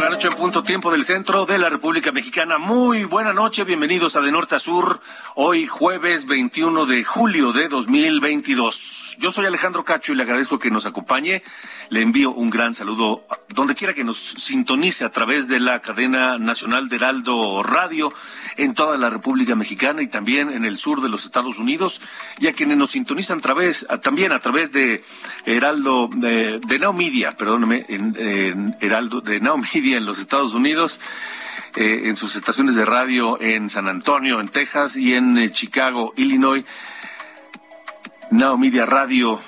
La noche en punto tiempo del centro de la República Mexicana. Muy buena noche, bienvenidos a De Norte a Sur, hoy jueves 21 de julio de 2022. Yo soy Alejandro Cacho y le agradezco que nos acompañe. Le envío un gran saludo donde quiera que nos sintonice a través de la cadena nacional de Heraldo Radio en toda la República Mexicana y también en el sur de los Estados Unidos y a quienes nos sintonizan través, también a través de Heraldo, de, de Now Media, perdóneme, en, Heraldo, de Now en los Estados Unidos. Eh, en sus estaciones de radio en San Antonio, en Texas y en eh, Chicago, Illinois. Now Media Radio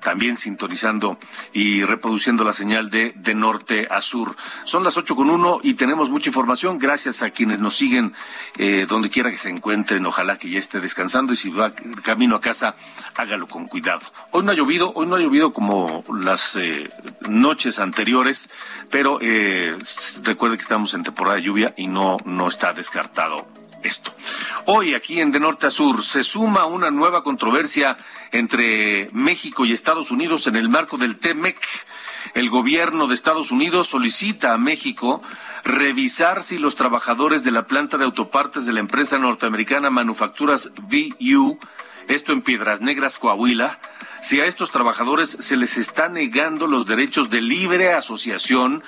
también sintonizando y reproduciendo la señal de, de norte a sur. Son las ocho con uno y tenemos mucha información. Gracias a quienes nos siguen eh, donde quiera que se encuentren. Ojalá que ya esté descansando y si va camino a casa, hágalo con cuidado. Hoy no ha llovido, hoy no ha llovido como las eh, noches anteriores, pero eh, recuerde que estamos en temporada de lluvia y no, no está descartado Hoy aquí en De Norte a Sur se suma una nueva controversia entre México y Estados Unidos en el marco del TEMEC. El gobierno de Estados Unidos solicita a México revisar si los trabajadores de la planta de autopartes de la empresa norteamericana Manufacturas VU, esto en Piedras Negras, Coahuila, si a estos trabajadores se les está negando los derechos de libre asociación,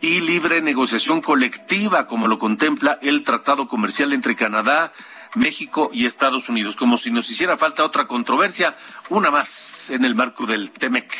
y libre negociación colectiva, como lo contempla el Tratado Comercial entre Canadá, México y Estados Unidos, como si nos hiciera falta otra controversia, una más en el marco del TEMEC.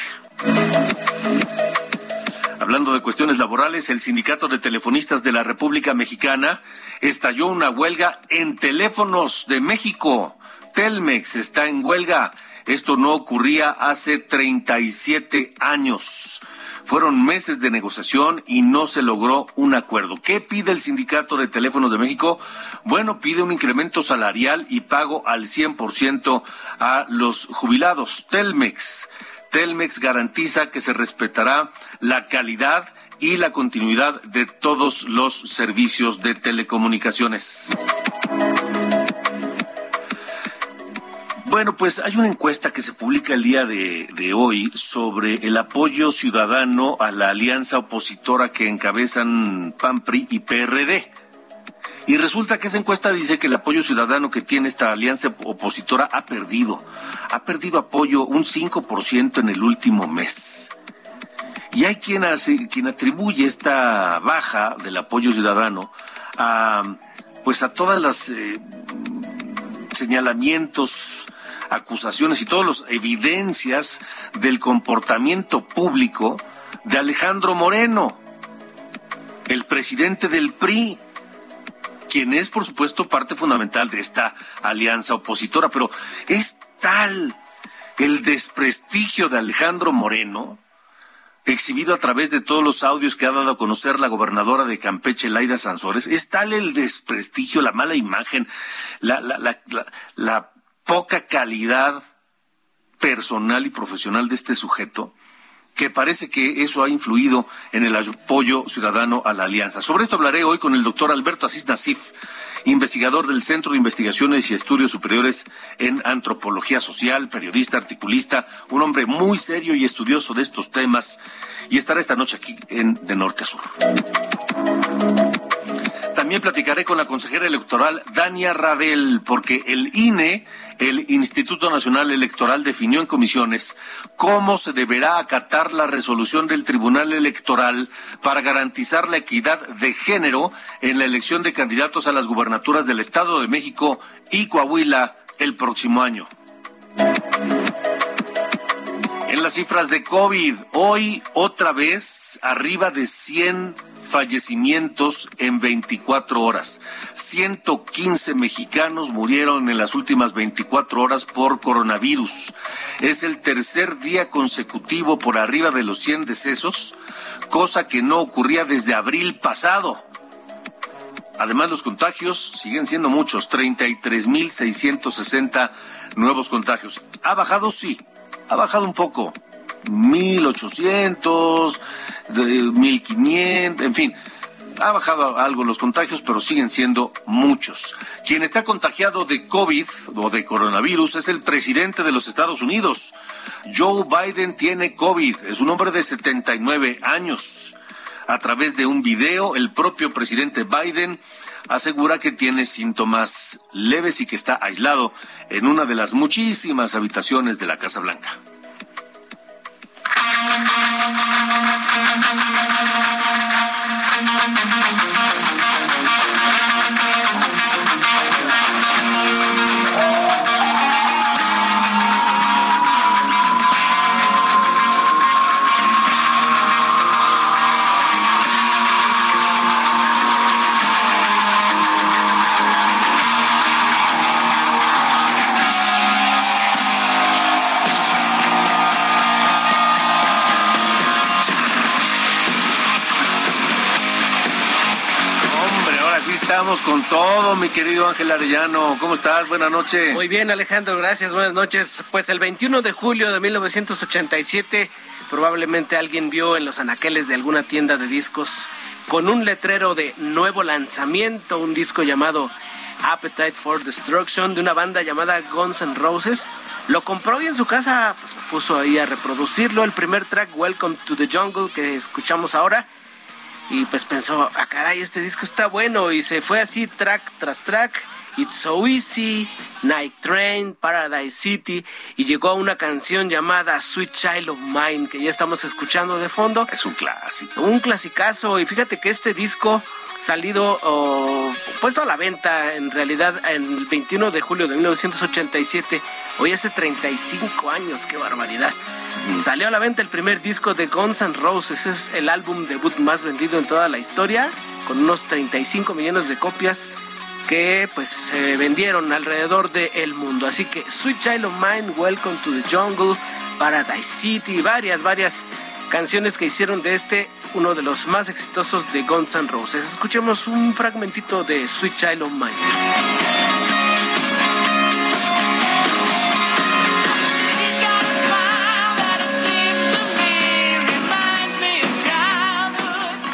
Hablando de cuestiones laborales, el Sindicato de Telefonistas de la República Mexicana estalló una huelga en teléfonos de México. Telmex está en huelga. Esto no ocurría hace 37 años. Fueron meses de negociación y no se logró un acuerdo. ¿Qué pide el Sindicato de Teléfonos de México? Bueno, pide un incremento salarial y pago al 100% a los jubilados. Telmex. Telmex garantiza que se respetará la calidad y la continuidad de todos los servicios de telecomunicaciones. Bueno, pues hay una encuesta que se publica el día de, hoy sobre el apoyo ciudadano a la alianza opositora que encabezan PAN, PRI y PRD. Y resulta que esa encuesta dice que el apoyo ciudadano que tiene esta alianza opositora ha perdido. Ha perdido apoyo un 5% en el último mes. Y hay quien, hace, quien atribuye esta baja del apoyo ciudadano a, pues a todas las eh, señalamientos acusaciones y todas las evidencias del comportamiento público de Alejandro Moreno, el presidente del PRI, quien es, por supuesto, parte fundamental de esta alianza opositora, pero es tal el desprestigio de Alejandro Moreno, exhibido a través de todos los audios que ha dado a conocer la gobernadora de Campeche, Laida Sansores, es tal el desprestigio, la mala imagen, la, la, la, la poca calidad personal y profesional de este sujeto, que parece que eso ha influido en el apoyo ciudadano a la alianza. Sobre esto hablaré hoy con el doctor Alberto Asís Nasif, investigador del Centro de Investigaciones y Estudios Superiores en Antropología Social, periodista, articulista, un hombre muy serio y estudioso de estos temas, y estará esta noche aquí en De Norte a Sur. También platicaré con la consejera electoral Dania Rabel, porque el INE, el Instituto Nacional Electoral, definió en comisiones cómo se deberá acatar la resolución del Tribunal Electoral para garantizar la equidad de género en la elección de candidatos a las gubernaturas del Estado de México y Coahuila el próximo año. En las cifras de COVID, hoy otra vez arriba de 100 fallecimientos en 24 horas. 115 mexicanos murieron en las últimas 24 horas por coronavirus. Es el tercer día consecutivo por arriba de los 100 decesos, cosa que no ocurría desde abril pasado. Además, los contagios siguen siendo muchos, 33.660 nuevos contagios. ¿Ha bajado? Sí, ha bajado un poco. 1.800, 1.500, en fin. Ha bajado algo los contagios, pero siguen siendo muchos. Quien está contagiado de COVID o de coronavirus es el presidente de los Estados Unidos. Joe Biden tiene COVID, es un hombre de 79 años. A través de un video, el propio presidente Biden asegura que tiene síntomas leves y que está aislado en una de las muchísimas habitaciones de la Casa Blanca. I'm estamos con todo, mi querido Ángel Arellano. ¿Cómo estás? Buenas noches. Muy bien, Alejandro, gracias. Buenas noches. Pues el 21 de julio de 1987, probablemente alguien vio en los anaqueles de alguna tienda de discos con un letrero de nuevo lanzamiento, un disco llamado Appetite for Destruction de una banda llamada Guns N' Roses. Lo compró y en su casa pues, lo puso ahí a reproducirlo. El primer track, Welcome to the Jungle, que escuchamos ahora y pues pensó, ah caray, este disco está bueno y se fue así track tras track. It's So Easy, Night Train, Paradise City y llegó a una canción llamada Sweet Child of Mine que ya estamos escuchando de fondo. Es un clásico. Un clasicazo y fíjate que este disco salido o puesto a la venta en realidad en el 21 de julio de 1987, hoy hace 35 años, qué barbaridad. Salió a la venta el primer disco de Guns N' Roses, es el álbum debut más vendido en toda la historia, con unos 35 millones de copias que pues se vendieron alrededor del mundo. Así que Sweet Child of Mine, Welcome to the Jungle, Paradise City, varias, varias canciones que hicieron de este uno de los más exitosos de Guns N' Roses. Escuchemos un fragmentito de Sweet Child of Mine.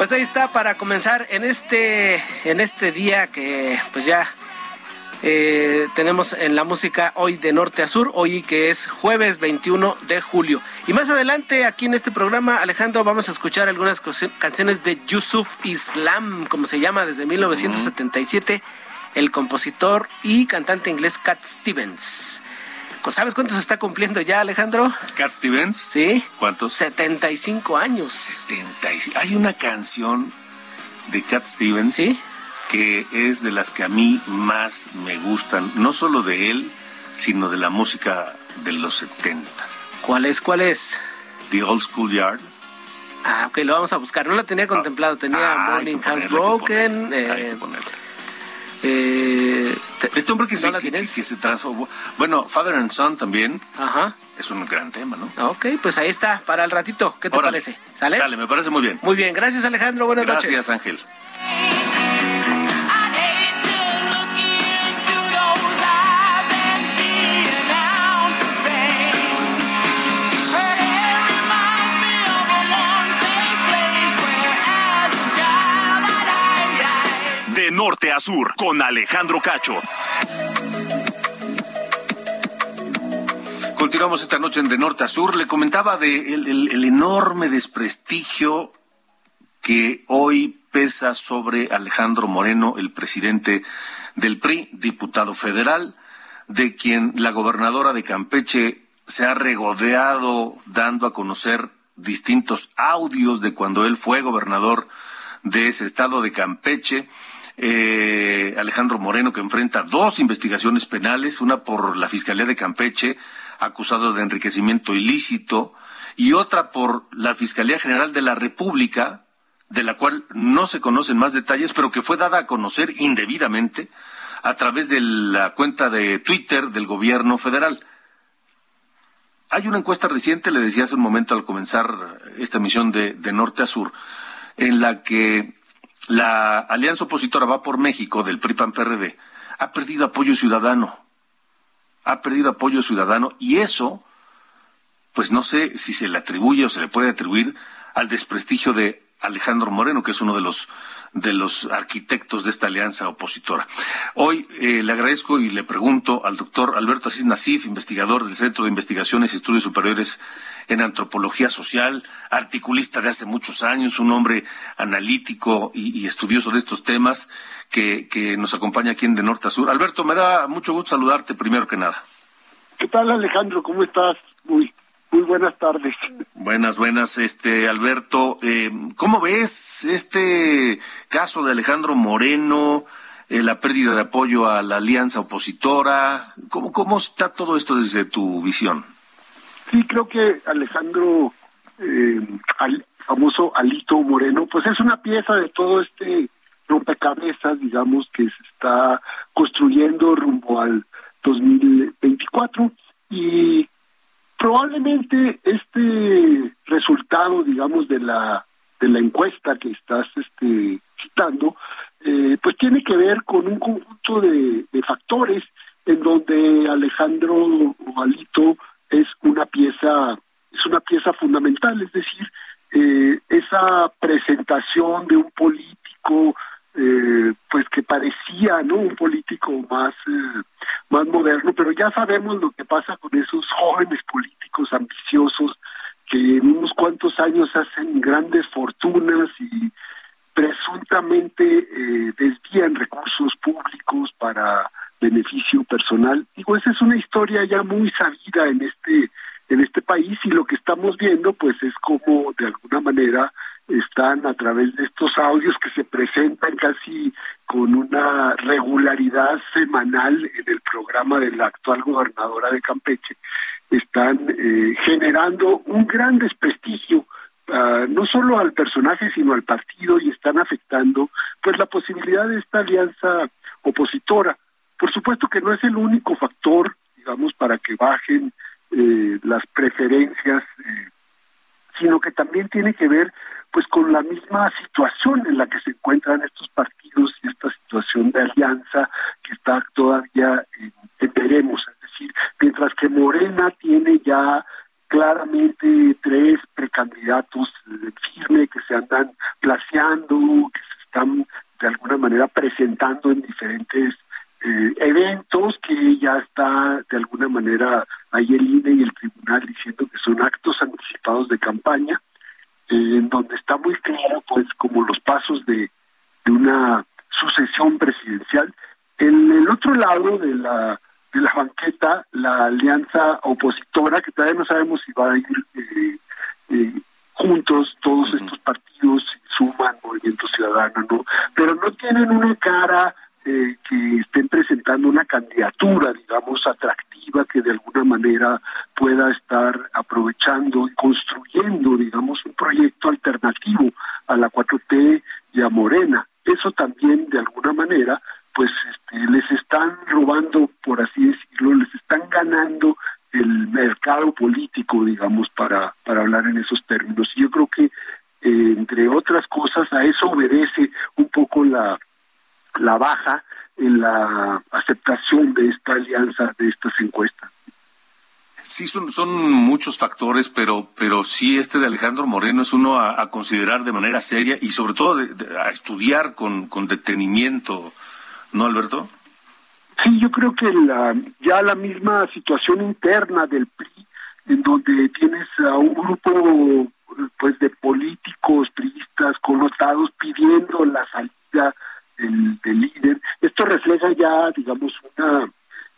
Pues ahí está para comenzar en este en este día que pues ya eh, tenemos en la música hoy de norte a sur, hoy que es jueves 21 de julio. Y más adelante aquí en este programa, Alejandro, vamos a escuchar algunas canciones de Yusuf Islam, como se llama desde 1977, el compositor y cantante inglés Cat Stevens. ¿Sabes cuántos está cumpliendo ya, Alejandro? Cat Stevens. Sí. ¿Cuántos? 75 años. 75. Hay una canción de Cat Stevens. Sí. Que es de las que a mí más me gustan, no solo de él, sino de la música de los 70. ¿Cuál es? ¿Cuál es? The Old School Yard. Ah, ok, lo vamos a buscar. No la tenía contemplado. Tenía Ah, Morning ponerla, Broken. hay que ponerla, hay eh, que ponerla. eh, Este hombre que, ¿no se, que, que- se transformó. Bueno, Father and Son también Ajá. es un gran tema, ¿no? Ok, pues ahí está, para el ratito. ¿Qué te Órale. parece? ¿Sale? Sale, me parece muy bien. Muy bien, gracias Alejandro, buenas Gracias, noches. Ángel. Norte a sur, con Alejandro Cacho. Continuamos esta noche en De Norte a Sur. Le comentaba de el, el- el enorme desprestigio que hoy pesa sobre Alejandro Moreno, el presidente del PRI, diputado federal, de quien la gobernadora de Campeche se ha regodeado dando a conocer distintos audios de cuando él fue gobernador de ese estado de Campeche. Eh, Alejandro Moreno, que enfrenta dos investigaciones penales, una por la Fiscalía de Campeche, acusado de enriquecimiento ilícito, y otra por la Fiscalía General de la República, de la cual no se conocen más detalles, pero que fue dada a conocer indebidamente a través de la cuenta de Twitter del gobierno federal. Hay una encuesta reciente, le decía hace un momento al comenzar esta misión de, de norte a sur, en la que la alianza opositora Va por México del PRI-PAN-PRD ha perdido apoyo ciudadano. Ha perdido apoyo ciudadano y eso, pues no sé si se le atribuye o se le puede atribuir al desprestigio de Alejandro Moreno, que es uno de los de los arquitectos de esta alianza opositora. Hoy eh, le agradezco y le pregunto al doctor Alberto Asís Nasif, investigador del Centro de Investigaciones y Estudios Superiores en Antropología Social, articulista de hace muchos años, un hombre analítico y, y estudioso de estos temas que, que nos acompaña aquí en De Norte a Sur. Alberto, me da mucho gusto saludarte primero que nada. ¿Qué tal Alejandro? ¿Cómo estás? Muy, muy buenas tardes. Buenas, buenas, este Alberto. Eh, ¿Cómo ves este caso de Alejandro Moreno, eh, la pérdida de apoyo a la alianza opositora? ¿Cómo, ¿Cómo está todo esto desde tu visión? Sí, creo que Alejandro, eh, al famoso Alito Moreno, pues es una pieza de todo este rompecabezas, digamos, que se está construyendo rumbo al 2024 y probablemente este resultado, digamos, de la de la encuesta que estás este, citando, eh, pues tiene que ver con un conjunto de, de factores en donde Alejandro Alito es una pieza es una pieza fundamental, es decir, eh, esa presentación de un político eh, pues que parecía no un político más eh, más moderno pero ya sabemos lo que pasa con esos jóvenes políticos ambiciosos que en unos cuantos años hacen grandes fortunas y presuntamente eh, desvían recursos públicos para beneficio personal digo esa es una historia ya muy sabida en este en este país y lo que estamos viendo pues es como de alguna manera están a través de estos audios que se presentan casi con una regularidad semanal en el programa de la actual gobernadora de Campeche, están eh, generando un gran desprestigio uh, no solo al personaje sino al partido y están afectando pues la posibilidad de esta alianza opositora. Por supuesto que no es el único factor, digamos, para que bajen eh, las preferencias, eh, sino que también tiene que ver pues con la misma situación en la que se encuentran estos partidos y esta situación de alianza que está todavía en, veremos, es decir, mientras que Morena tiene ya claramente tres precandidatos eh, firme que se andan placeando, que se están de alguna manera presentando en diferentes eh, eventos que ya está de alguna manera ahí el INE y el tribunal diciendo que son actos anticipados de campaña eh, en donde está muy claro pues como los pasos de, de una sucesión presidencial. En el otro lado de la de la banqueta, la alianza opositora, que todavía no sabemos si va a ir eh, eh, juntos todos estos partidos, suman Movimiento Ciudadano, ¿no? Pero no tienen una cara eh, que estén presentando una candidatura, digamos, atractiva, que de alguna manera pueda estar aprovechando y construyendo, digamos, un proyecto alternativo a la 4T y a Morena. Eso también, de alguna manera, pues este, les están robando, por así decirlo, les están ganando el mercado político, digamos, para, para hablar en esos términos. Y yo creo que, eh, entre otras cosas, a eso obedece un poco la, la baja en la aceptación de esta alianza, de estas encuestas. Sí, son, son muchos factores, pero, pero sí este de Alejandro Moreno es uno a, considerar de manera seria y sobre todo de, a estudiar con, con detenimiento, ¿no, Alberto? Sí, yo creo que la, ya la misma situación interna del PRI en donde tienes a un grupo pues de políticos priistas connotados pidiendo la salida del, del líder. Esto refleja ya, digamos, una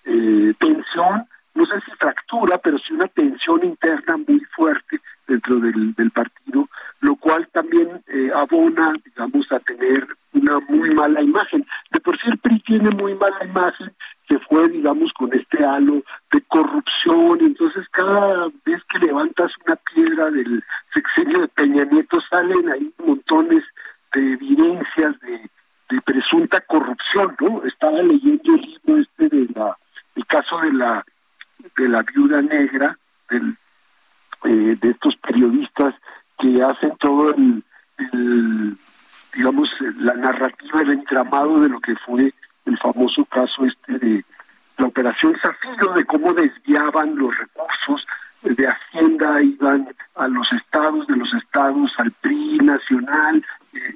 eh, tensión, no sé si fractura, pero sí una tensión interna muy fuerte dentro del, del partido, lo también eh, abona, digamos, a tener una muy mala imagen. De por sí el PRI tiene muy mala imagen, que fue, digamos, con este halo de corrupción, entonces cada vez que levantas una piedra del sexenio de Peña Nieto salen ahí montones de evidencias de, presunta corrupción, ¿no? Estaba leyendo el libro este de la, caso de la, de la viuda negra, del, eh, de estos periodistas que hacen todo el, digamos, la narrativa, el entramado de lo que fue el famoso caso este de la operación Zafiro, de cómo desviaban los recursos de Hacienda, iban a los estados, de los estados al PRI nacional, eh,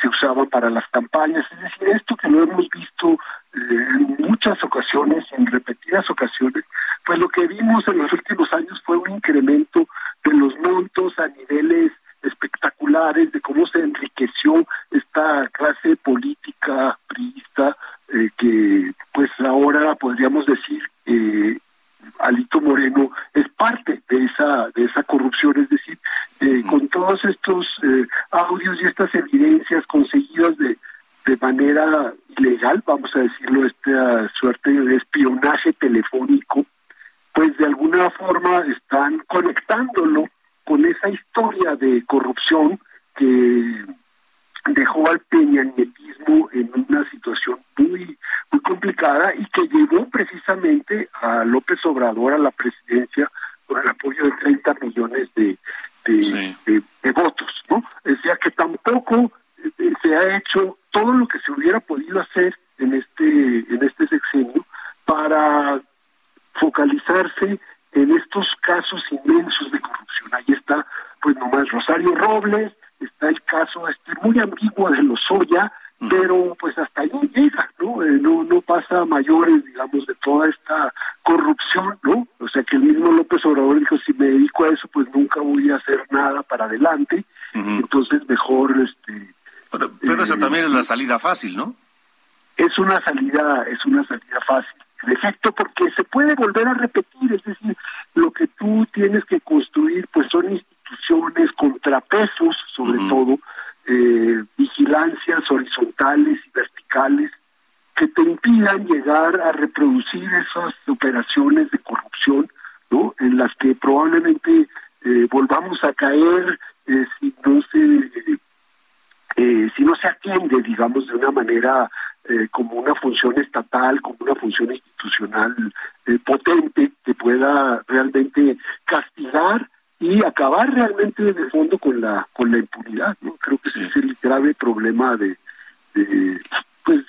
se usaban para las campañas. Es decir, esto que lo hemos visto eh, en muchas ocasiones, en repetidas ocasiones, pues lo que vimos en los últimos años fue un incremento de los montos a niveles espectaculares, de cómo se enriqueció esta clase política priista, eh, que pues ahora podríamos decir eh, Alito Moreno es parte de esa de esa corrupción, es decir, eh, con todos estos eh, audios y estas evidencias conseguidas de, de manera ilegal, vamos a decirlo, esta suerte de espionaje telefónico, pues de alguna forma están conectándolo con esa historia de corrupción que dejó al peñanietismo en una situación muy muy complicada y que llevó precisamente a López Obrador a la presidencia con el apoyo de 30 millones de, de, Sí. de- de votos, ¿no? Es decir, que tampoco eh, se ha hecho todo lo que se hubiera podido hacer en este en este sexenio para en estos casos inmensos de corrupción. Ahí está, pues nomás Rosario Robles, está el caso este muy ambiguo de Lozoya, pero pues hasta ahí llega, ¿no? Eh, no no pasa a mayores, digamos, de toda esta corrupción, ¿no? O sea que el mismo López Obrador dijo, si me dedico a eso, pues nunca voy a hacer nada para adelante, entonces mejor, este, Pero, pero esa también es la salida fácil, ¿no? es una salida es una salida fácil en efecto porque se puede volver a repetir es decir lo que tú tienes que construir pues son instituciones contrapesos sobre todo eh, vigilancias horizontales y verticales que te impidan llegar a reproducir esas operaciones de corrupción no en las que probablemente eh, volvamos a caer eh, si no se eh, si no se atiende, digamos, de una manera eh, como una función estatal, como una función institucional eh, potente que pueda realmente castigar y acabar realmente de fondo con la con la impunidad, ¿no? Creo que ese es el grave problema de, de, pues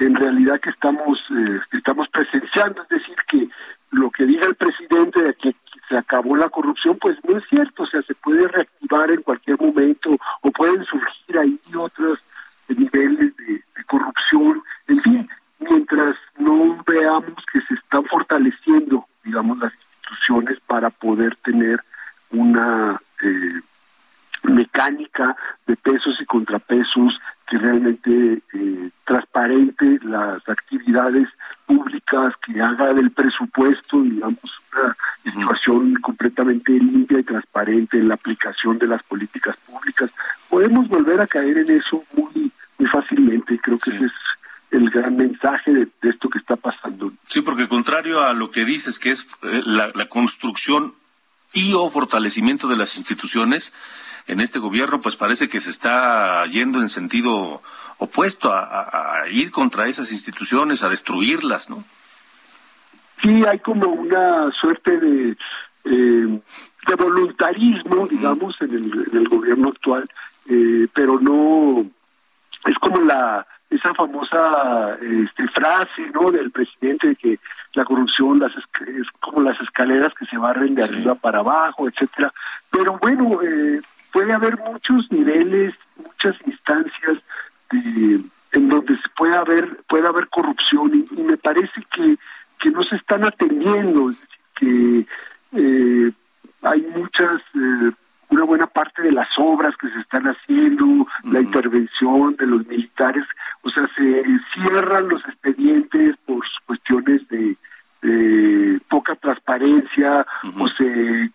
en realidad que estamos eh, que estamos presenciando, es decir que lo que diga el presidente de que se acabó la corrupción, pues no es cierto, o sea, se puede reactivar en cualquier momento o pueden surgir ahí otros niveles de, de corrupción, en fin, mientras no veamos que se están fortaleciendo, digamos, las instituciones para poder tener una eh, mecánica de pesos y contrapesos que realmente eh, transparente las actividades públicas, que haga del presupuesto, digamos, una situación completamente limpia y transparente en la aplicación de las políticas públicas. Podemos volver a caer en eso muy, muy fácilmente. Creo que Sí. ese es el gran mensaje de, de esto que está pasando. Sí, porque contrario a lo que dices, que es eh, la, la construcción y o fortalecimiento de las instituciones, en este gobierno pues parece que se está yendo en sentido opuesto a, a- a ir contra esas instituciones, a destruirlas, ¿no? sí hay como una suerte de, eh, de voluntarismo, digamos, en el, en el gobierno actual, eh, pero no es como la esa famosa este, frase no del presidente de que la corrupción las es, como las escaleras que se barren de arriba para abajo, etcétera. Pero bueno, eh, puede haber muchos niveles, muchas instancias de, en donde se puede haber puede haber corrupción y, me parece que que no se están atendiendo, es decir, que eh, hay muchas eh, una buena parte de las obras que se están haciendo, la intervención de los militares, o sea, se cierran los expedientes por cuestiones de, de poca transparencia o se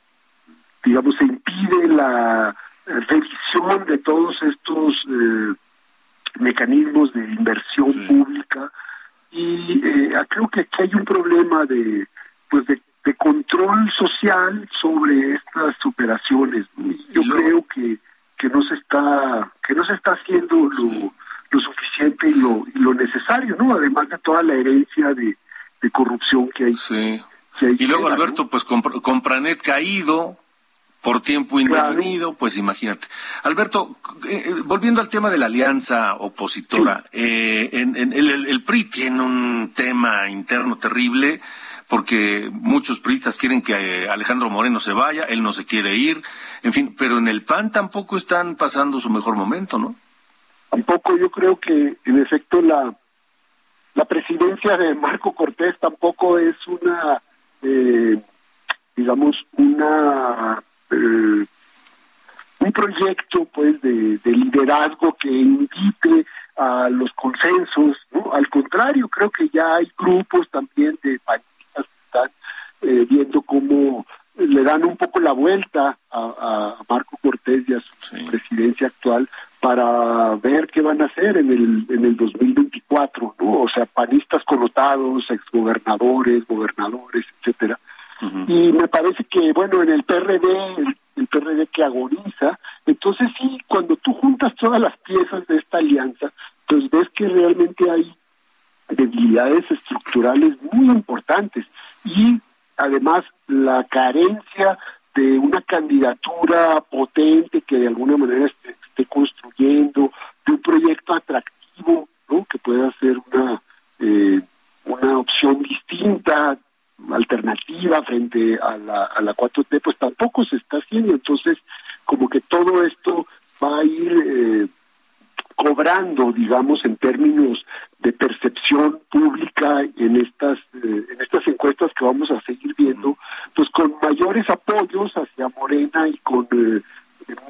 digamos se impide la revisión de todos estos eh, mecanismos de inversión Sí. pública. Y eh, creo que aquí hay un problema de pues de, de control social sobre estas operaciones yo creo que que no se está que no se está haciendo lo, lo suficiente y lo y lo necesario no además de toda la herencia de, de corrupción que hay Sí. Y luego. Alberto, pues compr- Compranet caído por tiempo indefinido, pues imagínate. Alberto, eh, eh, volviendo al tema de la alianza opositora, eh, en, en- el, el- el PRI tiene un tema interno terrible porque muchos priistas quieren que eh, Alejandro Moreno se vaya, él no se quiere ir, en fin, pero en el PAN tampoco están pasando su mejor momento, ¿no? tampoco yo creo que en efecto la la presidencia de Marco Cortés tampoco es una eh, digamos una eh, un proyecto pues de, de liderazgo que invite a los consensos ¿no? al contrario creo que ya hay grupos también de panistas que están eh, viendo cómo le dan un poco la vuelta a, a Marco Cortés y a su Sí. presidencia actual para ver qué van a hacer en el en el 2024, ¿no? O sea, panistas connotados, exgobernadores, gobernadores, etcétera. Y me parece que, bueno, en el PRD, el, el PRD que agoniza, entonces sí, cuando tú juntas todas las piezas de esta alianza, pues ves que realmente hay debilidades estructurales muy importantes y además la carencia de una candidatura potente que de alguna manera esté, construyendo, de un proyecto atractivo, ¿no? que pueda ser una eh, una opción distinta, alternativa frente a la, a la 4T, pues tampoco se está haciendo. Entonces, como que todo esto va a ir eh, cobrando, digamos, en términos de percepción pública en estas eh, en estas encuestas que vamos a seguir viendo, pues con mayores apoyos hacia Morena y con eh,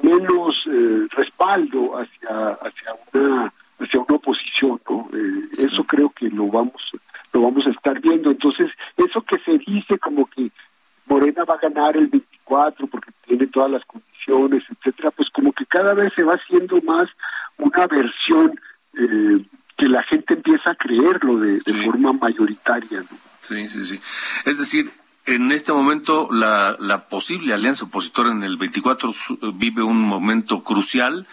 menos eh, respaldo hacia hacia una hacia una oposición, ¿no? Eh, Eso creo que lo vamos lo vamos a estar viendo. Entonces, eso que se dice como que Morena va a ganar el 24 porque tiene todas las condiciones, etcétera, pues como que cada vez se va haciendo más una versión eh, que la gente empieza a creerlo de, de Sí. forma mayoritaria. ¿no? Sí, sí, sí. Es decir, en este momento la, la posible alianza opositora en el 24 su- vive un momento crucial,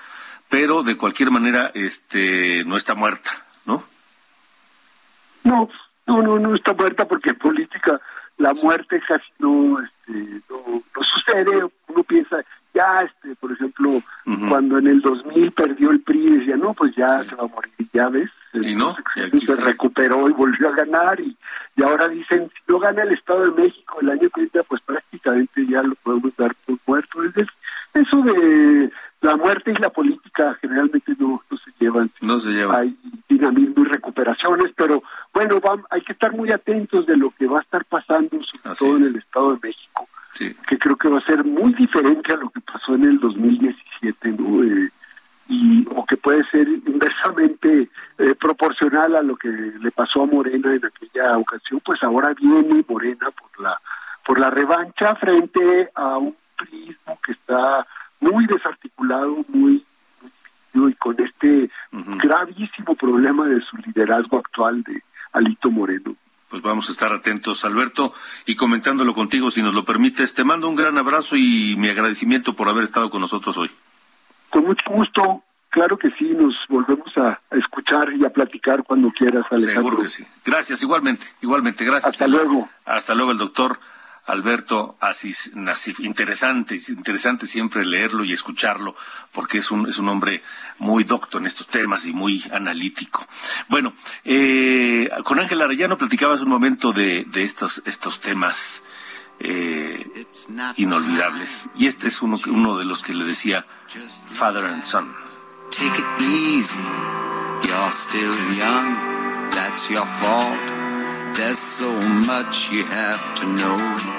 pero de cualquier manera este no está muerta, ¿no? No, no, no, no está muerta porque en política la muerte casi no, este, no, no sucede. Uno piensa, ya, este, por ejemplo, cuando en el 2000 perdió el PRI, decía, no, pues ya se va a morir, ya ves. Y no, Entonces, y aquí se sí. recuperó y volvió a ganar, y, y ahora dicen, si no gana el Estado de México el año que viene, pues prácticamente ya lo podemos dar por muerto. Es decir, eso de la muerte y la política generalmente no, no se llevan No se lleva. hay dinamismo y recuperaciones, pero bueno, vam- hay que estar muy atentos de lo que va a estar pasando, sobre Así todo en el Estado de México, Sí. que creo que va a ser muy diferente a lo que pasó en el 2017, ¿no? Eh, y o que puede ser inversamente eh, proporcional a lo que le pasó a Morena en aquella ocasión, pues ahora viene Morena por la por la revancha frente a un prismo que está muy desarticulado, muy muy y con este gravísimo problema de su liderazgo actual de Alito Moreno. Pues vamos a estar atentos, Alberto, y comentándolo contigo, si nos lo permites. Te mando un gran abrazo y mi agradecimiento por haber estado con nosotros hoy. Con mucho gusto, claro que sí, nos volvemos a, a escuchar y a platicar cuando quieras, Alejandro. Seguro que sí. Gracias, igualmente, igualmente, gracias. Hasta luego. Hasta luego, el doctor Alberto Asís Nasif. Interesante, interesante siempre leerlo y escucharlo, porque es un, es un hombre muy docto en estos temas y muy analítico. Bueno, eh, con Ángel Arellano platicaba hace un momento de, de estos, estos temas eh, inolvidables. Y este es uno, uno de los que le decía Father and Son. Take it easy. You're still young. That's your fault. There's so much you have to know.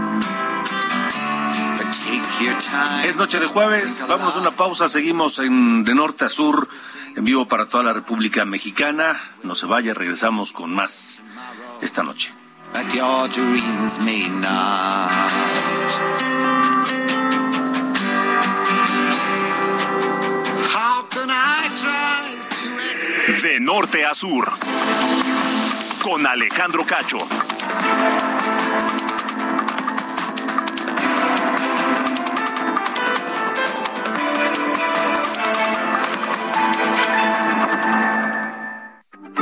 Es noche de jueves, vamos a una pausa, seguimos en de norte a sur, en vivo para toda la República Mexicana. No se vaya, regresamos con más esta noche. But your dreams may not. How can I try to explain? De norte a sur. Con Alejandro Cacho.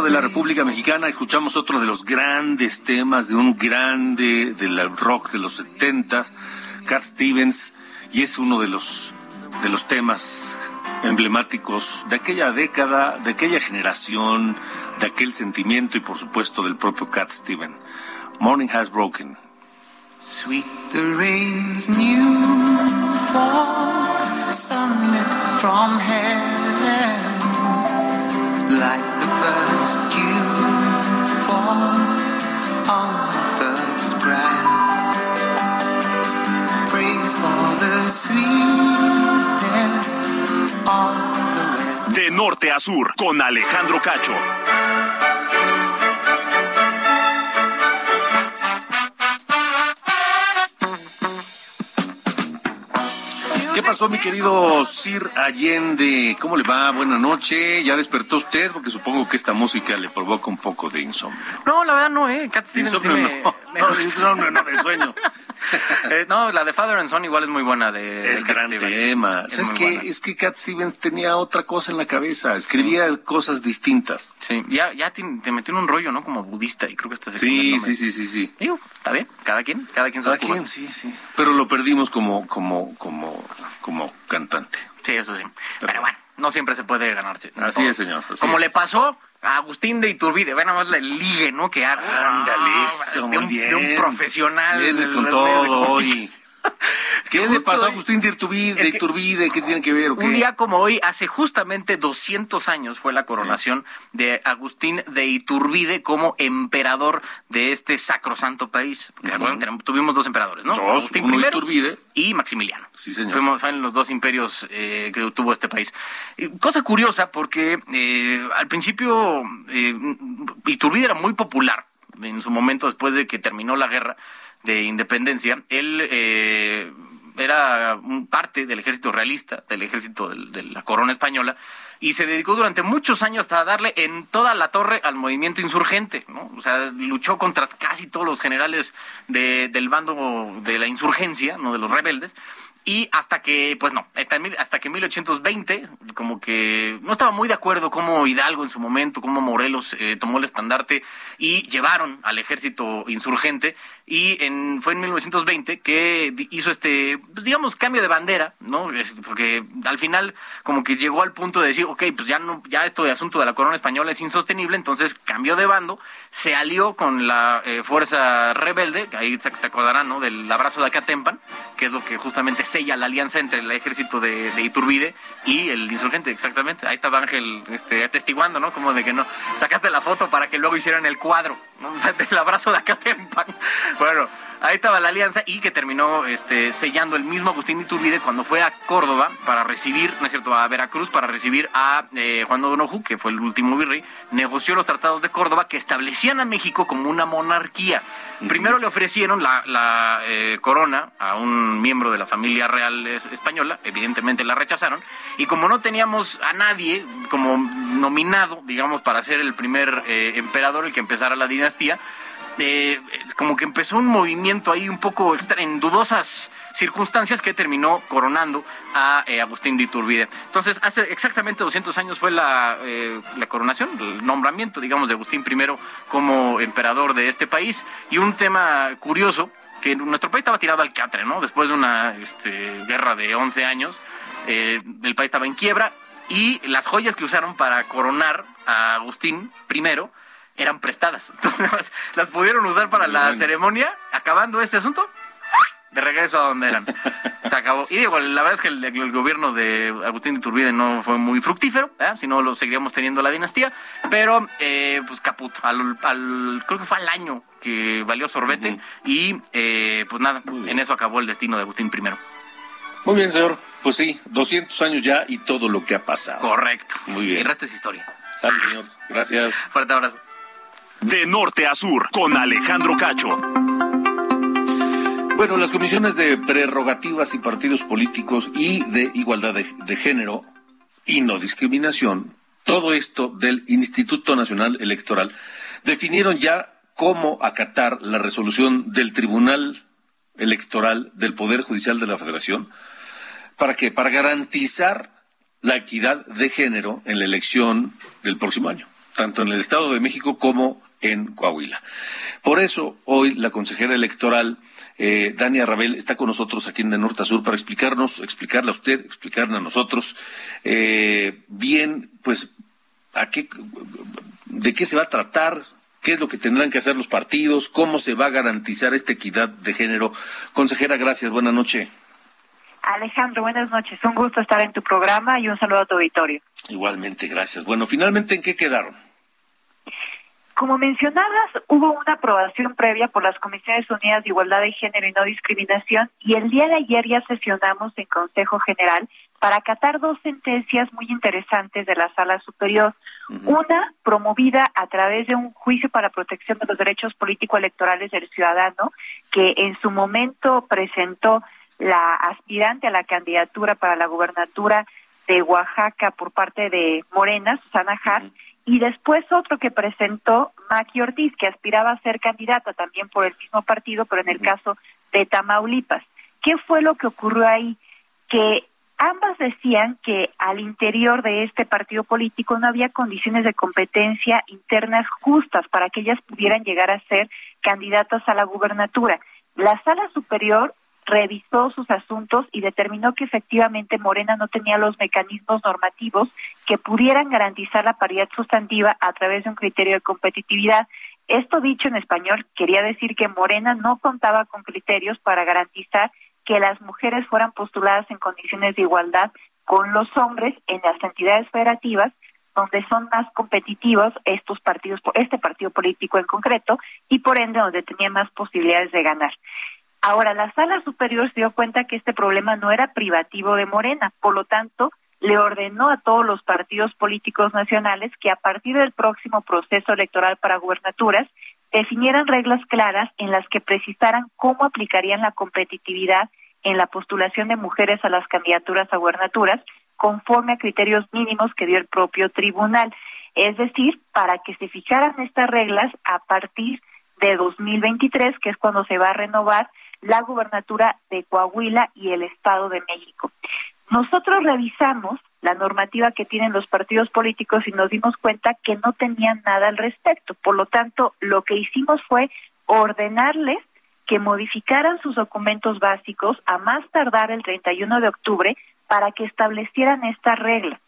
Centro de la República Mexicana. Escuchamos otro de los grandes temas de un grande del rock de los 70, Cat Stevens, y es uno de los, de los temas emblemáticos de aquella década, de aquella generación, de aquel sentimiento y por supuesto del propio Cat Stevens. Morning Has Broken. Sweet the rain's new fall, sunlit from heaven, like De norte a sur, con Alejandro Cacho. ¿Qué pasó, mi querido Sir Allende? ¿Cómo le va? Buena noche. ¿Ya despertó usted? Porque supongo que esta música le provoca un poco de insomnio. No, la verdad no, ¿eh? Cat Stevens sí Insomnio me, no. me No, insomnio no, de sueño. Eh, no, la de Father and Son igual es muy buena. De, Es de gran Stevens. tema. Es ¿Sabes buena. Es que Cat Stevens tenía otra cosa en la cabeza. Escribía cosas distintas. Sí, ya, ya te, te metió en un rollo, ¿no? Como budista y creo que estás Sí, sí, sí, sí, sí. Digo, está bien, cada quien, cada quien sus Cada quien, sí, sí. Pero lo perdimos como, como, como, como cantante. Sí, eso sí. Pero bueno, no siempre se puede ganarse. Así es, señor, así Como es. le pasó Agustín de Iturbide, ve nada más el ligue, ¿no? Que hago. Ándale, Ah, eso, de muy un, bien. de un profesional. Vienes con del medio de todo hoy. ¿Qué le pasó a Agustín de Iturbide? Que- Iturbide? ¿Qué tiene que ver? o qué? Un día como hoy, hace justamente 200 años, fue la coronación de Agustín de Iturbide como emperador de este sacrosanto país. Porque, tuvimos dos emperadores, ¿no? Dos, Agustín uno I Iturbide. y Maximiliano. Sí, señor. Fuimos, fueron los dos imperios eh, que tuvo este país. Eh, cosa curiosa, porque eh, al principio eh, Iturbide era muy popular en su momento después de que terminó la guerra de independencia. Él eh, era un parte del ejército realista, del ejército del- de la corona española, y se dedicó durante muchos años hasta darle en toda la torre al movimiento insurgente, ¿no? O sea, luchó contra casi todos los generales de- del bando de la insurgencia, no de los rebeldes, y hasta que, pues no, hasta, hasta que en 1820, como que no estaba muy de acuerdo cómo Hidalgo en su momento, cómo Morelos eh, tomó el estandarte y llevaron al ejército insurgente. Y en, fue en 1920 que hizo este, pues digamos, cambio de bandera, ¿no? Porque al final, como que llegó al punto de decir, ok, pues ya no, ya esto de asunto de la corona española es insostenible, entonces cambió de bando, se alió con la eh, fuerza rebelde, ahí te acordarán, ¿no? Del abrazo de Acatempan, que es lo que justamente sella la alianza entre el ejército de, de Iturbide y el insurgente, exactamente. Ahí estaba Ángel este, atestiguando, ¿no? Como de que no. Sacaste la foto para que luego hicieran el cuadro, ¿no? Del abrazo de Acatempan. Bueno, ahí estaba la alianza y que terminó este, sellando el mismo Agustín Iturbide cuando fue a Córdoba para recibir, no es cierto, a Veracruz para recibir a eh, Juan O'Donoghue, que fue el último virrey, negoció los tratados de Córdoba que establecían a México como una monarquía. Primero le ofrecieron la, la, eh, corona a un miembro de la familia real es- española, evidentemente la rechazaron, y como no teníamos a nadie como nominado, digamos, para ser el primer eh, emperador, el que empezara la dinastía, eh, como que empezó un movimiento ahí un poco en dudosas circunstancias que terminó coronando a eh, Agustín de Iturbide. Entonces, hace exactamente 200 años fue la, eh, la coronación, el nombramiento, digamos, de Agustín I como emperador de este país. Y un tema curioso, que nuestro país estaba tirado al catre, ¿no? Después de una este, guerra de 11 años, el país estaba en quiebra y las joyas que usaron para coronar a Agustín I eran prestadas. Entonces, las pudieron usar para la ceremonia, acabando este asunto, de regreso a donde eran. Se acabó. Y digo, la verdad es que el, el gobierno de Agustín de Iturbide no fue muy fructífero, ¿eh? si no lo seguiríamos teniendo la dinastía, pero eh, pues caput. Al, al- creo que fue al año que valió sorbete y eh, pues nada, en eso acabó el destino de Agustín I. Muy bien, señor. Pues sí, 200 años ya y todo lo que ha pasado. Correcto. Muy Y bien. el resto es historia. Salud, señor. Gracias. Fuerte abrazo. De norte a sur, con Alejandro Cacho. Bueno, las comisiones de prerrogativas y partidos políticos y de igualdad de, género y no discriminación, todo esto del Instituto Nacional Electoral, definieron ya cómo acatar la resolución del Tribunal Electoral del Poder Judicial de la Federación. ¿Para qué? Para garantizar la equidad de género en la elección del próximo año, tanto en el Estado de México como en Coahuila. Por eso, hoy la consejera electoral, eh, Dania Rabel, está con nosotros aquí en De Norte a Sur para explicarnos, explicarle a usted, explicarle a nosotros eh, bien, pues, a qué, de qué se va a tratar, qué es lo que tendrán que hacer los partidos, cómo se va a garantizar esta equidad de género. Consejera, gracias, buena noche. Alejandro, buenas noches. Un gusto estar en tu programa y un saludo a tu auditorio. Igualmente, gracias. Bueno, finalmente, ¿en qué quedaron? Como mencionabas, hubo una aprobación previa por las Comisiones Unidas de Igualdad de Género y No Discriminación y el día de ayer ya sesionamos en Consejo General para acatar dos sentencias muy interesantes de la Sala Superior. Una promovida a través de un juicio para protección de los derechos político-electorales del ciudadano que en su momento presentó la aspirante a la candidatura para la gubernatura de Oaxaca por parte de Morena, Susana Hart, y después otro que presentó Maki Ortiz, que aspiraba a ser candidata también por el mismo partido, pero en el caso de Tamaulipas. ¿Qué fue lo que ocurrió ahí? Que ambas decían que al interior de este partido político no había condiciones de competencia internas justas para que ellas pudieran llegar a ser candidatas a la gubernatura. La sala superior revisó sus asuntos y determinó que efectivamente Morena no tenía los mecanismos normativos que pudieran garantizar la paridad sustantiva a través de un criterio de competitividad. Esto dicho en español quería decir que Morena no contaba con criterios para garantizar que las mujeres fueran postuladas en condiciones de igualdad con los hombres en las entidades federativas donde son más competitivos estos partidos, este partido político en concreto, y por ende donde tenía más posibilidades de ganar. Ahora, la sala superior se dio cuenta que este problema no era privativo de Morena, por lo tanto, le ordenó a todos los partidos políticos nacionales que a partir del próximo proceso electoral para gubernaturas definieran reglas claras en las que precisaran cómo aplicarían la competitividad en la postulación de mujeres a las candidaturas a gubernaturas conforme a criterios mínimos que dio el propio tribunal. Es decir, para que se fijaran estas reglas a partir de 2023, que es cuando se va a renovar la gubernatura de Coahuila y el Estado de México. Nosotros revisamos la normativa que tienen los partidos políticos y nos dimos cuenta que no tenían nada al respecto. Por lo tanto, lo que hicimos fue ordenarles que modificaran sus documentos básicos a más tardar el 31 de octubre para que establecieran esta regla.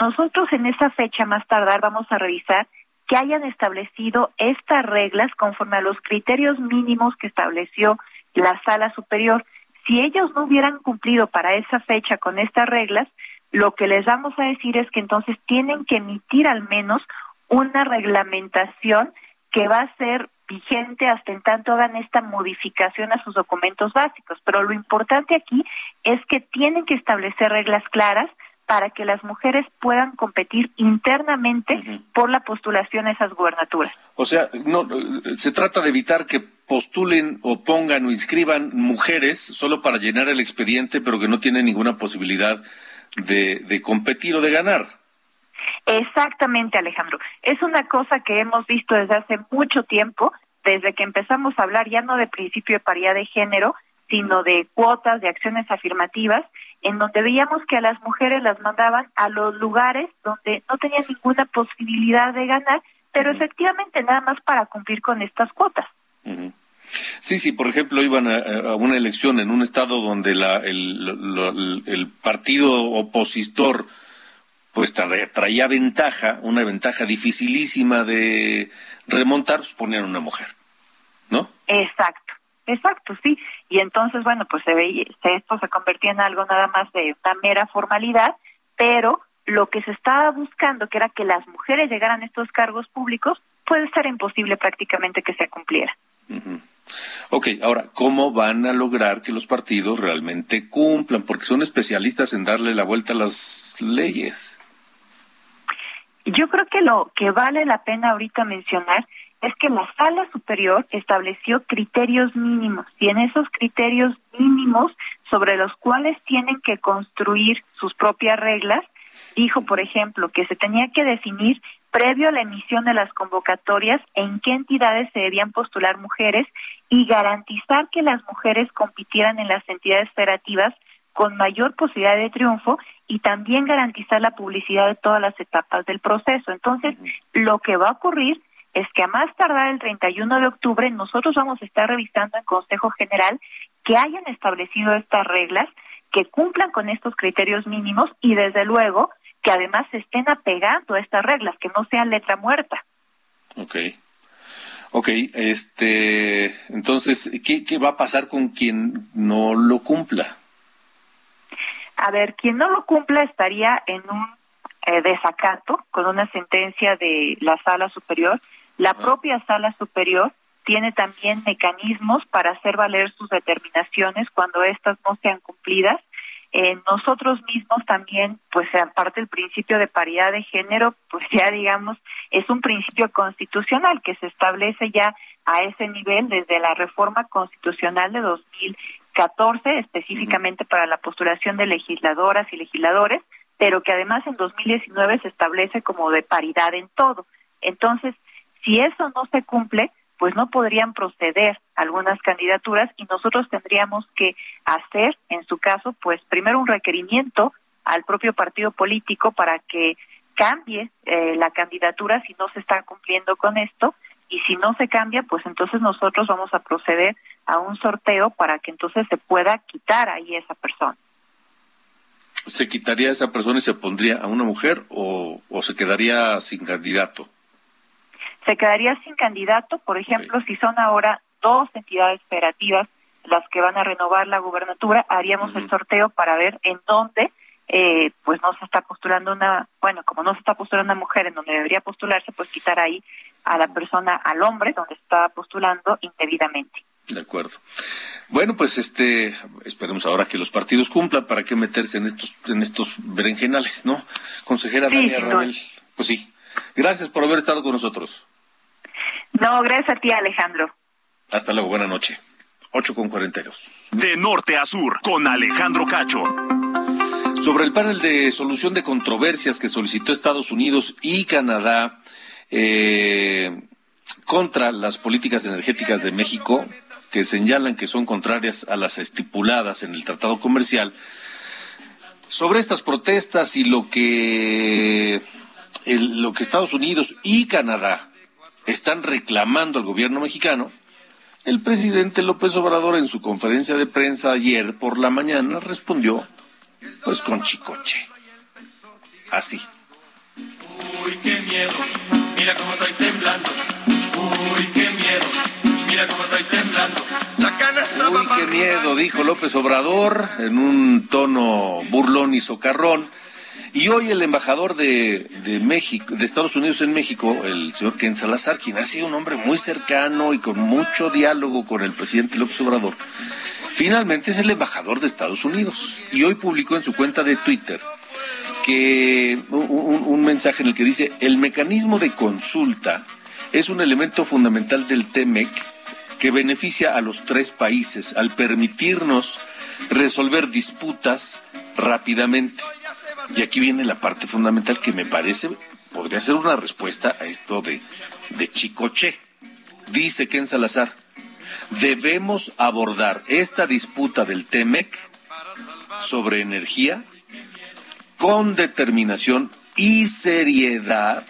Nosotros en esa fecha más tardar vamos a revisar que hayan establecido estas reglas conforme a los criterios mínimos que estableció la sala superior. Si ellos no hubieran cumplido para esa fecha con estas reglas, lo que les vamos a decir es que entonces tienen que emitir al menos una reglamentación que va a ser vigente hasta en tanto hagan esta modificación a sus documentos básicos. Pero lo importante aquí es que tienen que establecer reglas claras para que las mujeres puedan competir internamente por la postulación a esas gubernaturas. O sea, no, se trata de evitar que postulen o pongan o inscriban mujeres solo para llenar el expediente, pero que no tienen ninguna posibilidad de, de competir o de ganar. Exactamente, Alejandro. Es una cosa que hemos visto desde hace mucho tiempo, desde que empezamos a hablar ya no de principio de paridad de género, sino de cuotas, de acciones afirmativas, en donde veíamos que a las mujeres las mandaban a los lugares donde no tenían ninguna posibilidad de ganar, pero efectivamente nada más para cumplir con estas cuotas. Sí, sí, por ejemplo, iban a, a una elección en un estado donde la, el, lo- lo- el partido opositor pues tra- traía ventaja, una ventaja dificilísima de remontar, pues ponían una mujer, ¿no? Exacto, exacto, sí. Y entonces, bueno, pues se veía, se- esto se convertía en algo nada más de una mera formalidad, pero lo que se estaba buscando, que era que las mujeres llegaran a estos cargos públicos, puede ser imposible prácticamente que se cumpliera. Ujú. Ok, ahora, ¿cómo van a lograr que los partidos realmente cumplan? Porque son especialistas en darle la vuelta a las leyes. Yo creo que lo que vale la pena ahorita mencionar es que la sala superior estableció criterios mínimos y en esos criterios mínimos sobre los cuales tienen que construir sus propias reglas, dijo, por ejemplo, que se tenía que definir previo a la emisión de las convocatorias en qué entidades se debían postular mujeres y garantizar que las mujeres compitieran en las entidades federativas con mayor posibilidad de triunfo y también garantizar la publicidad de todas las etapas del proceso. Entonces, lo que va a ocurrir es que a más tardar el 31 de octubre nosotros vamos a estar revisando en Consejo General que hayan establecido estas reglas, que cumplan con estos criterios mínimos y desde luego que además se estén apegando a estas reglas, que no sean letra muerta. Ok. Ok, este, entonces, ¿qué, qué va a pasar con quien no lo cumpla? A ver, quien no lo cumpla estaría en un eh, desacato con una sentencia de la sala superior. La propia sala superior tiene también mecanismos para hacer valer sus determinaciones cuando éstas no sean cumplidas. Eh, nosotros mismos también, pues aparte del principio de paridad de género, pues ya digamos, es un principio constitucional que se establece ya a ese nivel desde la reforma constitucional de 2014, específicamente para la postulación de legisladoras y legisladores, pero que además en 2019 se establece como de paridad en todo. Entonces, si eso no se cumple, pues no podrían proceder algunas candidaturas y nosotros tendríamos que hacer, en su caso, pues primero un requerimiento al propio partido político para que cambie eh, la candidatura si no se está cumpliendo con esto y si no se cambia, pues entonces nosotros vamos a proceder a un sorteo para que entonces se pueda quitar ahí esa persona. ¿Se quitaría esa persona y se pondría a una mujer o se quedaría sin candidato? Se quedaría sin candidato, por ejemplo, si son ahora dos entidades federativas las que van a renovar la gubernatura, haríamos el sorteo para ver en dónde eh, pues no se está postulando una, bueno, como no se está postulando una mujer en donde debería postularse, pues quitar ahí a la persona, al hombre, donde está postulando indebidamente. De acuerdo. Bueno, pues este, esperemos ahora que los partidos cumplan para qué meterse en estos, en estos berenjenales, ¿no? Consejera Sí, Dania Rabel. Pues sí. Gracias por haber estado con nosotros. No, gracias a ti, Alejandro. Hasta luego, buena noche. 8 con 42. De norte a sur, con Alejandro Cacho. Sobre el panel de solución de controversias que solicitó Estados Unidos y Canadá eh, contra las políticas energéticas de México, que señalan que son contrarias a las estipuladas en el Tratado Comercial, sobre estas protestas y lo que, el- lo que Estados Unidos y Canadá están reclamando al gobierno mexicano, el presidente López Obrador en su conferencia de prensa ayer por la mañana respondió pues con chicoche. Así. Uy, qué miedo, mira cómo estoy temblando. Uy, qué miedo, mira cómo estoy temblando. La cana estaba Uy, qué miedo, dijo López Obrador en un tono burlón y socarrón. Y hoy el embajador de, de México, de Estados Unidos en México, el señor Ken Salazar, quien ha sido un hombre muy cercano y con mucho diálogo con el presidente López Obrador, finalmente es el embajador de Estados Unidos. Y hoy publicó en su cuenta de Twitter que un, un- mensaje en el que dice el mecanismo de consulta es un elemento fundamental del TEMEC que beneficia a los tres países al permitirnos resolver disputas rápidamente. Y aquí viene la parte fundamental que me parece podría ser una respuesta a esto de, de Chicoche. Dice Ken Salazar, debemos abordar esta disputa del TEMEC sobre energía con determinación y seriedad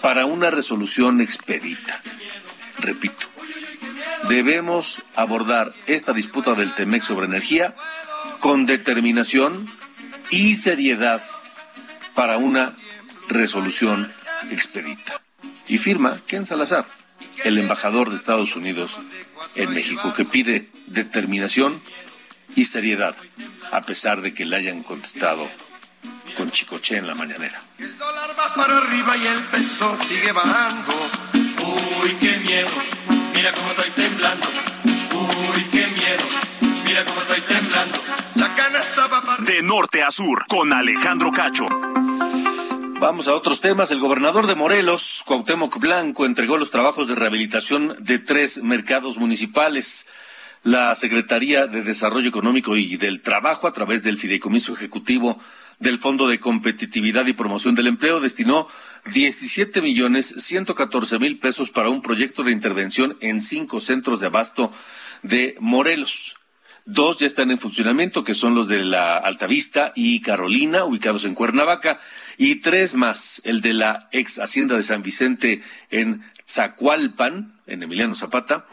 para una resolución expedita. Repito, debemos abordar esta disputa del TEMEC sobre energía con determinación y seriedad para una resolución expedita. Y firma Ken Salazar, el embajador de Estados Unidos en México, que pide determinación y seriedad, a pesar de que le hayan contestado con chicoche en la mañanera. va para arriba y el peso sigue bajando. Uy, qué miedo, mira cómo estoy temblando. Norte a sur, con Alejandro Cacho. Vamos a otros temas. El gobernador de Morelos, Cuauhtémoc Blanco, entregó los trabajos de rehabilitación de tres mercados municipales. La Secretaría de Desarrollo Económico y del Trabajo, a través del Fideicomiso Ejecutivo del Fondo de Competitividad y Promoción del Empleo, destinó 17 millones 114 mil pesos para un proyecto de intervención en cinco centros de abasto de Morelos. Dos ya están en funcionamiento, que son los de la Altavista y Carolina, ubicados en Cuernavaca, y tres más, el de la ex Hacienda de San Vicente en Zacualpan, en Emiliano Zapata,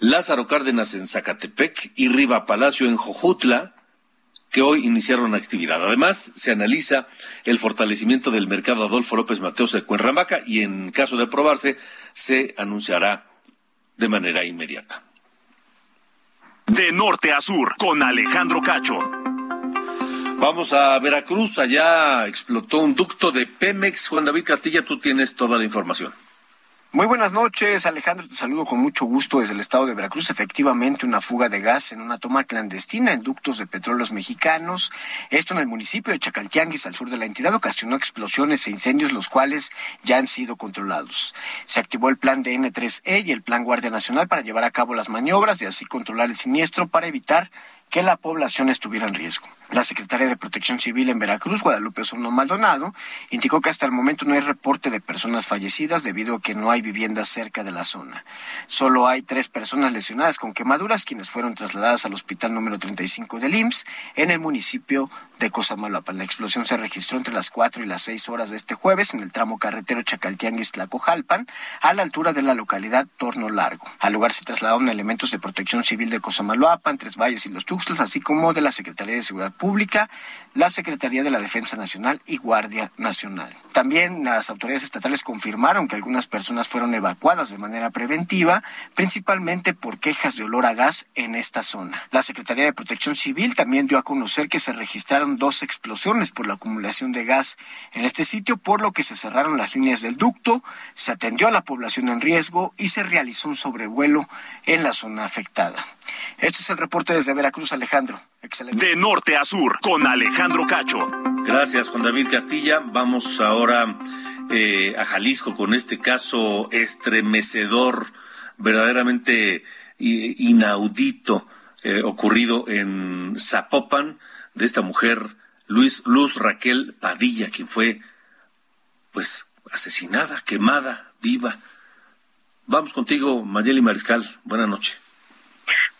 Lázaro Cárdenas en Zacatepec y Riva Palacio en Jojutla, que hoy iniciaron actividad. Además, se analiza el fortalecimiento del mercado Adolfo López Mateos de Cuernavaca y en caso de aprobarse, se anunciará de manera inmediata. De norte a sur, con Alejandro Cacho. Vamos a Veracruz, allá explotó un ducto de Pemex. Juan David Castilla, tú tienes toda la información. Muy buenas noches, Alejandro. Te saludo con mucho gusto desde el estado de Veracruz. Efectivamente, una fuga de gas en una toma clandestina en ductos de petróleos mexicanos. Esto en el municipio de Chacaltianguis, al sur de la entidad, ocasionó explosiones e incendios, los cuales ya han sido controlados. Se activó el plan de N3E y el plan Guardia Nacional para llevar a cabo las maniobras y así controlar el siniestro para evitar que la población estuviera en riesgo. La secretaria de Protección Civil en Veracruz, Guadalupe Osorno Maldonado, indicó que hasta el momento no hay reporte de personas fallecidas debido a que no hay viviendas cerca de la zona. Solo hay tres personas lesionadas con quemaduras, quienes fueron trasladadas al hospital número 35 del IMSS en el municipio de Cosamaloapan. La explosión se registró entre las 4 y las 6 horas de este jueves en el tramo carretero Chacaltianguis-Tlacojalpan, a la altura de la localidad Torno Largo. Al lugar se trasladaron elementos de Protección Civil de Cosamaloapan, Tres Valles y Los Tuxtlas, así como de la Secretaría de Seguridad Pública, la Secretaría de la Defensa Nacional y Guardia Nacional. También las autoridades estatales confirmaron que algunas personas fueron evacuadas de manera preventiva, principalmente por quejas de olor a gas en esta zona. La Secretaría de Protección Civil también dio a conocer que se registraron dos explosiones por la acumulación de gas en este sitio, por lo que se cerraron las líneas del ducto, se atendió a la población en riesgo y se realizó un sobrevuelo en la zona afectada. Este es el reporte desde Veracruz, Alejandro. Excelente. De norte a sur, con Alejandro Cacho. Gracias, Juan David Castilla. Vamos ahora eh, a Jalisco con este caso estremecedor, verdaderamente inaudito eh, ocurrido en Zapopan de esta mujer, Luis Luz Raquel Padilla, quien fue, pues, asesinada, quemada, viva. Vamos contigo, Mayeli Mariscal. Buenas noches.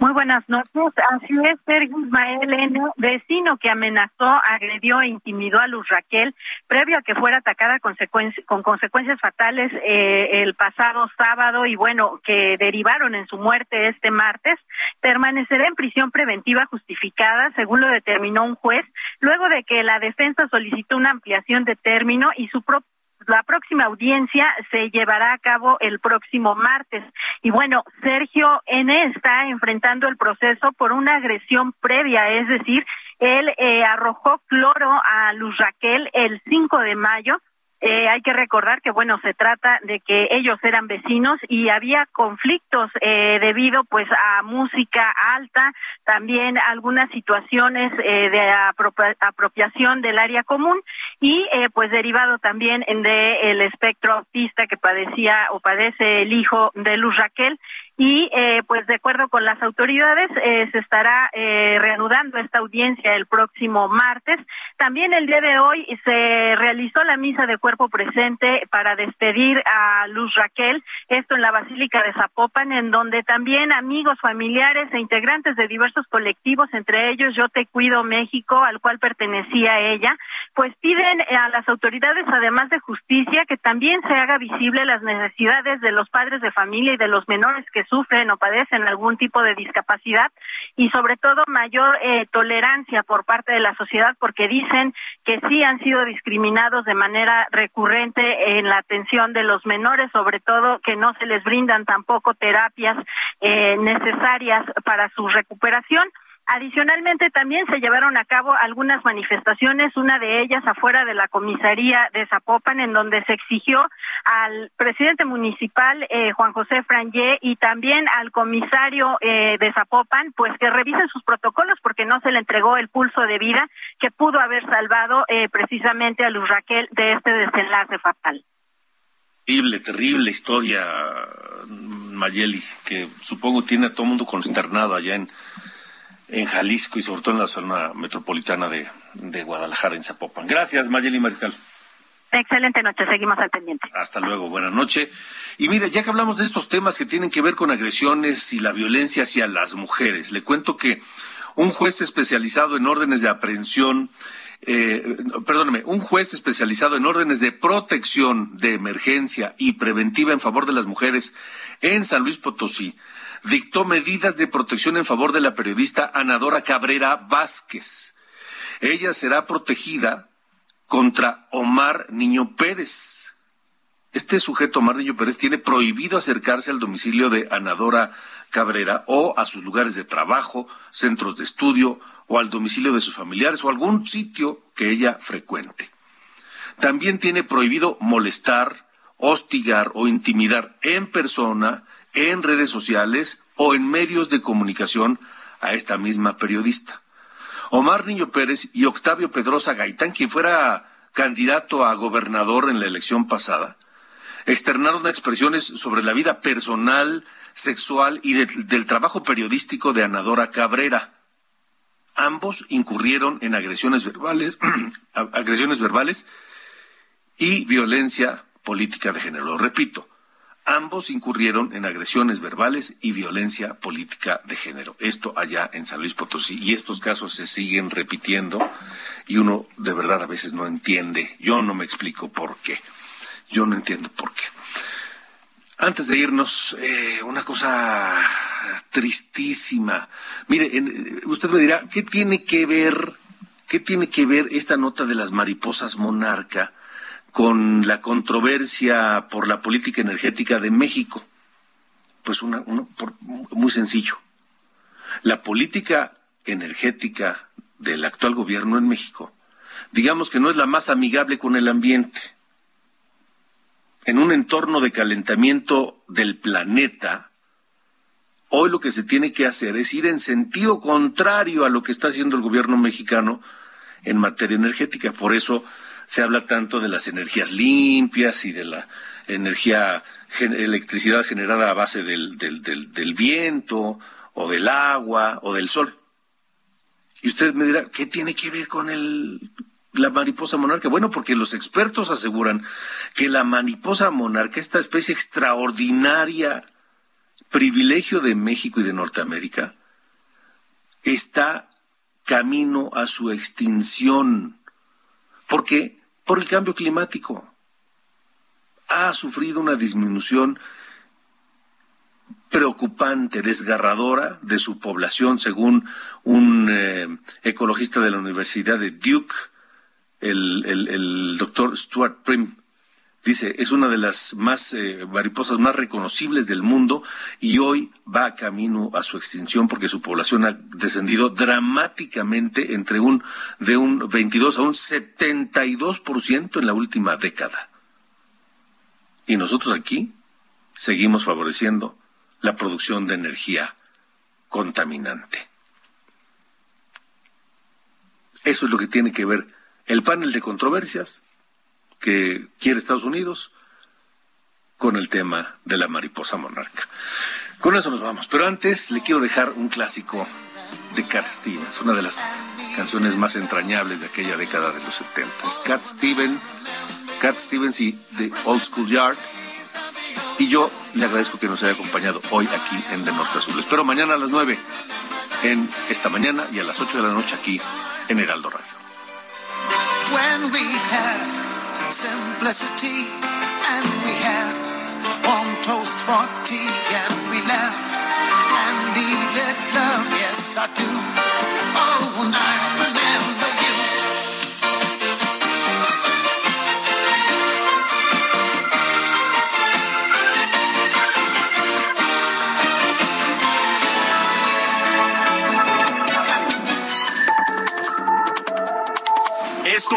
Muy buenas noches. Así es, Sergio Ismael N., vecino que amenazó, agredió e intimidó a Luz Raquel previo a que fuera atacada consecuencia- con consecuencias fatales eh, el pasado sábado y bueno, que derivaron en su muerte este martes, permanecerá en prisión preventiva justificada, según lo determinó un juez, luego de que la defensa solicitó una ampliación de término y su propio la próxima audiencia se llevará a cabo el próximo martes. Y bueno, Sergio N. está enfrentando el proceso por una agresión previa, es decir, él eh, arrojó cloro a Luz Raquel el 5 de mayo. Eh, hay que recordar que bueno se trata de que ellos eran vecinos y había conflictos eh, debido pues a música alta también algunas situaciones eh, de apropia- apropiación del área común y eh, pues derivado también de el espectro autista que padecía o padece el hijo de Luz Raquel y eh, pues de acuerdo con las autoridades eh, se estará eh, reanudando esta audiencia el próximo martes. También el día de hoy se realizó la misa de cuerpo presente para despedir a Luz Raquel, esto en la Basílica de Zapopan, en donde también amigos, familiares e integrantes de diversos colectivos, entre ellos Yo Te Cuido México, al cual pertenecía ella, pues piden a las autoridades, además de justicia, que también se haga visible las necesidades de los padres de familia y de los menores que sufren o padecen algún tipo de discapacidad y sobre todo mayor eh, tolerancia por parte de la sociedad porque dicen que sí han sido discriminados de manera recurrente en la atención de los menores, sobre todo que no se les brindan tampoco terapias eh, necesarias para su recuperación. Adicionalmente, también se llevaron a cabo algunas manifestaciones, una de ellas afuera de la comisaría de Zapopan, en donde se exigió al presidente municipal, eh, Juan José Frangé, y también al comisario eh, de Zapopan, pues que revisen sus protocolos porque no se le entregó el pulso de vida que pudo haber salvado eh, precisamente a Luz Raquel de este desenlace fatal. Terrible, terrible historia, Mayeli, que supongo tiene a todo mundo consternado allá en, en Jalisco y sobre todo en la zona metropolitana de, de Guadalajara, en Zapopan. Gracias, Mayeli Mariscal. Excelente noche, seguimos al pendiente. Hasta luego, buenas noches. Y mire, ya que hablamos de estos temas que tienen que ver con agresiones y la violencia hacia las mujeres, le cuento que un juez especializado en órdenes de aprehensión, eh, perdóneme, un juez especializado en órdenes de protección de emergencia y preventiva en favor de las mujeres en San Luis Potosí, dictó medidas de protección en favor de la periodista Anadora Cabrera Vázquez. Ella será protegida contra Omar Niño Pérez. Este sujeto, Omar Niño Pérez, tiene prohibido acercarse al domicilio de Anadora Cabrera o a sus lugares de trabajo, centros de estudio o al domicilio de sus familiares o algún sitio que ella frecuente. También tiene prohibido molestar, hostigar o intimidar en persona, en redes sociales o en medios de comunicación a esta misma periodista. Omar Niño Pérez y Octavio Pedrosa Gaitán, quien fuera candidato a gobernador en la elección pasada, externaron expresiones sobre la vida personal, sexual y de- del trabajo periodístico de Anadora Cabrera. Ambos incurrieron en agresiones verbales, agresiones verbales y violencia política de género. Lo repito, ambos incurrieron en agresiones verbales y violencia política de género. Esto allá en San Luis Potosí. Y estos casos se siguen repitiendo y uno de verdad a veces no entiende. Yo no me explico por qué. Yo no entiendo por qué. Antes de irnos, eh, una cosa tristísima. Mire, usted me dirá, ¿qué tiene que ver, qué tiene que ver esta nota de las mariposas monarca con la controversia por la política energética de México? Pues una, por- muy sencillo. La política energética del actual gobierno en México, digamos que no es la más amigable con el ambiente en un entorno de calentamiento del planeta, hoy lo que se tiene que hacer es ir en sentido contrario a lo que está haciendo el gobierno mexicano en materia energética. Por eso se habla tanto de las energías limpias y de la energía electricidad generada a base del, del, del, viento o del agua o del sol. Y usted me dirá, ¿qué tiene que ver con el, la mariposa monarca? Bueno, porque los expertos aseguran que la mariposa monarca, esta especie extraordinaria, privilegio de México y de Norteamérica, está camino a su extinción. ¿Por qué? Por el cambio climático. Ha sufrido una disminución preocupante, desgarradora de su población, según un eh, ecologista de la Universidad de Duke, el, doctor Stuart Prim. Dice, es una de las más eh, mariposas más reconocibles del mundo y hoy va camino a su extinción porque su población ha descendido dramáticamente entre un de un 22 a un 72% en la última década. Y nosotros aquí seguimos favoreciendo la producción de energía contaminante. Eso es lo que tiene que ver el panel de controversias que quiere Estados Unidos con el tema de la mariposa monarca. Con eso nos vamos, pero antes le quiero dejar un clásico de Cat Stevens, una de las canciones más entrañables de aquella década de los 70. Cat Stevens, Cat Stevens y The Old School Yard. Y yo le agradezco que nos haya acompañado hoy aquí en De Norte a Sur. Lo espero mañana a las 9 en esta mañana y a las 8 de la noche aquí en Heraldo Radio. Simplicity. And we had warm toast for tea and